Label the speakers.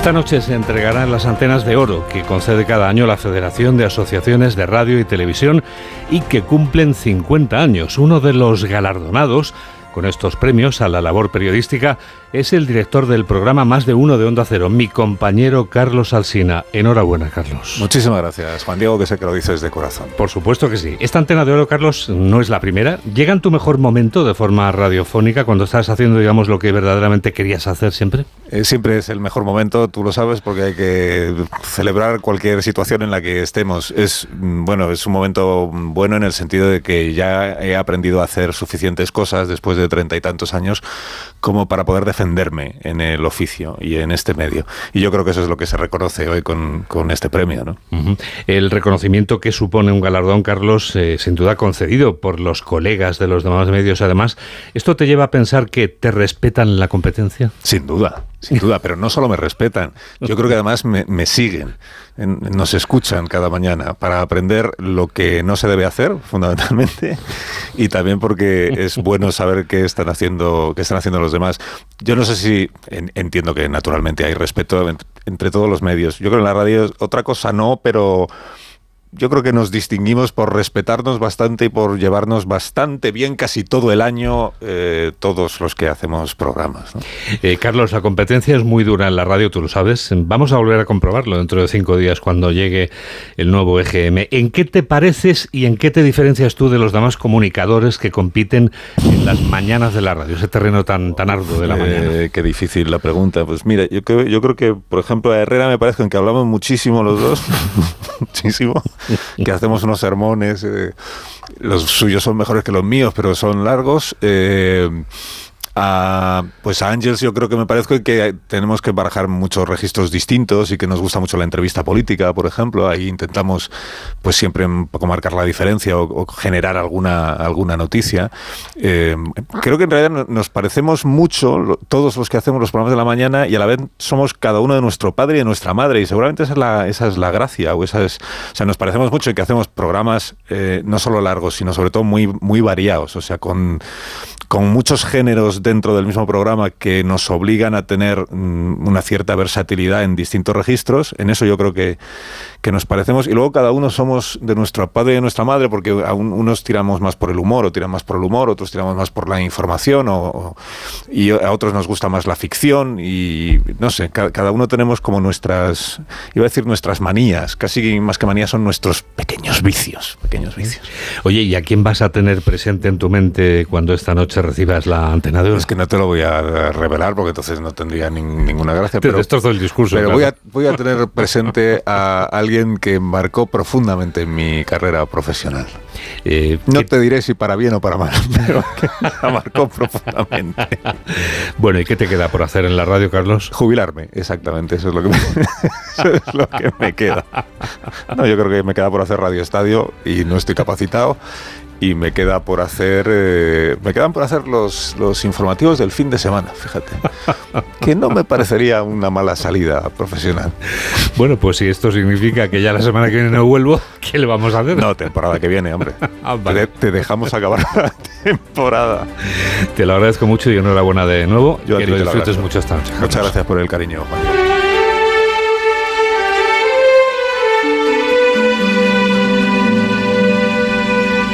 Speaker 1: Esta noche se entregarán las antenas de oro que concede cada año la Federación de Asociaciones de Radio y Televisión y que cumplen 50 años. Uno de los galardonados con estos premios a la labor periodística es el director del programa Más de Uno de Onda Cero, mi compañero Carlos Alsina. Enhorabuena, Carlos.
Speaker 2: Muchísimas gracias, Juan Diego, que sé que lo dices de corazón.
Speaker 1: Por supuesto que sí. Esta antena de oro, Carlos, no es la primera. ¿Llega en tu mejor momento de forma radiofónica cuando estás haciendo, digamos, lo que verdaderamente querías hacer siempre?
Speaker 2: Eh, siempre es el mejor momento, tú lo sabes, porque hay que celebrar cualquier situación en la que estemos. Es, mm, bueno, es un momento bueno en el sentido de que ya he aprendido a hacer suficientes cosas después de treinta y tantos años como para poder defenderme en el oficio y en este medio. Y yo creo que eso es lo que se reconoce hoy con, este premio. ¿no?
Speaker 1: El reconocimiento que supone un galardón, Carlos, eh, sin duda concedido por los colegas de los demás medios, además, ¿esto te lleva a pensar que te respetan la competencia?
Speaker 2: Sin duda. Sin duda, pero no solo me respetan, yo creo que además me, siguen, nos escuchan cada mañana para aprender lo que no se debe hacer, fundamentalmente, y también porque es bueno saber qué están haciendo, qué están haciendo los demás. Yo no sé si entiendo que naturalmente hay respeto entre todos los medios. Yo creo que en la radio otra cosa no, pero yo creo que nos distinguimos por respetarnos bastante y por llevarnos bastante bien casi todo el año eh, todos los que hacemos programas.
Speaker 1: Eh, Carlos, la competencia es muy dura en la radio, tú lo sabes. Vamos a volver a comprobarlo dentro de cinco días cuando llegue el nuevo EGM. ¿En qué te pareces y en qué te diferencias tú de los demás comunicadores que compiten en las mañanas de la radio, ese terreno tan, tan arduo de la mañana?
Speaker 2: Eh, qué difícil la pregunta. Pues mira, yo creo, yo creo que, por ejemplo, a Herrera me parece que hablamos muchísimo los dos, muchísimo. que hacemos unos sermones, eh, los suyos son mejores que los míos, pero son largos. Eh, a, pues a Ángels yo creo que me parece que tenemos que barajar muchos registros distintos y que nos gusta mucho la entrevista política, por ejemplo. Ahí intentamos pues siempre un poco marcar la diferencia o, generar alguna, alguna noticia. Eh, creo que en realidad nos parecemos mucho todos los que hacemos los programas de la mañana y a la vez somos cada uno de nuestro padre y de nuestra madre y seguramente esa es la, gracia o esa es, o sea, nos parecemos mucho en que hacemos programas eh, no solo largos, sino sobre todo muy, muy variados, o sea, con, con muchos géneros dentro del mismo programa que nos obligan a tener mm, una cierta versatilidad en distintos registros. En eso yo creo que, que nos parecemos. Y luego cada uno somos de nuestro padre y de nuestra madre, porque a unos tiramos más por el humor, o tiran más por el humor, otros tiramos más por la información, o, y a otros nos gusta más la ficción. Y no sé, cada, uno tenemos como nuestras, iba a decir nuestras manías, casi más que manías son nuestros pequeños vicios. Pequeños vicios.
Speaker 1: Oye, ¿y a quién vas a tener presente en tu mente cuando esta noche recibas la antena de
Speaker 2: Es que no te lo voy a revelar porque entonces no tendría ninguna gracia.
Speaker 1: pero esto es todo el discurso.
Speaker 2: Pero voy, a, voy a tener presente a alguien que marcó profundamente mi carrera profesional. Eh, no te diré si para bien o para mal, pero que la marcó profundamente.
Speaker 1: Bueno, ¿y qué te queda por hacer en la radio, Carlos?
Speaker 2: Jubilarme, exactamente, eso es lo que me, eso es lo que me queda. No, yo creo que me queda por hacer Radio Estadio y no estoy capacitado y me queda por hacer eh, me quedan por hacer los, los informativos del fin de semana fíjate. Que no me parecería una mala salida profesional.
Speaker 1: Bueno pues si esto significa que ya la semana que viene no vuelvo ¿qué le vamos a hacer?
Speaker 2: no temporada que viene hombre. Ah, te, dejamos acabar la temporada.
Speaker 1: Te lo agradezco mucho y enhorabuena de nuevo. Yo que lo disfrutes mucho esta noche.
Speaker 2: Muchas gracias por el cariño Juan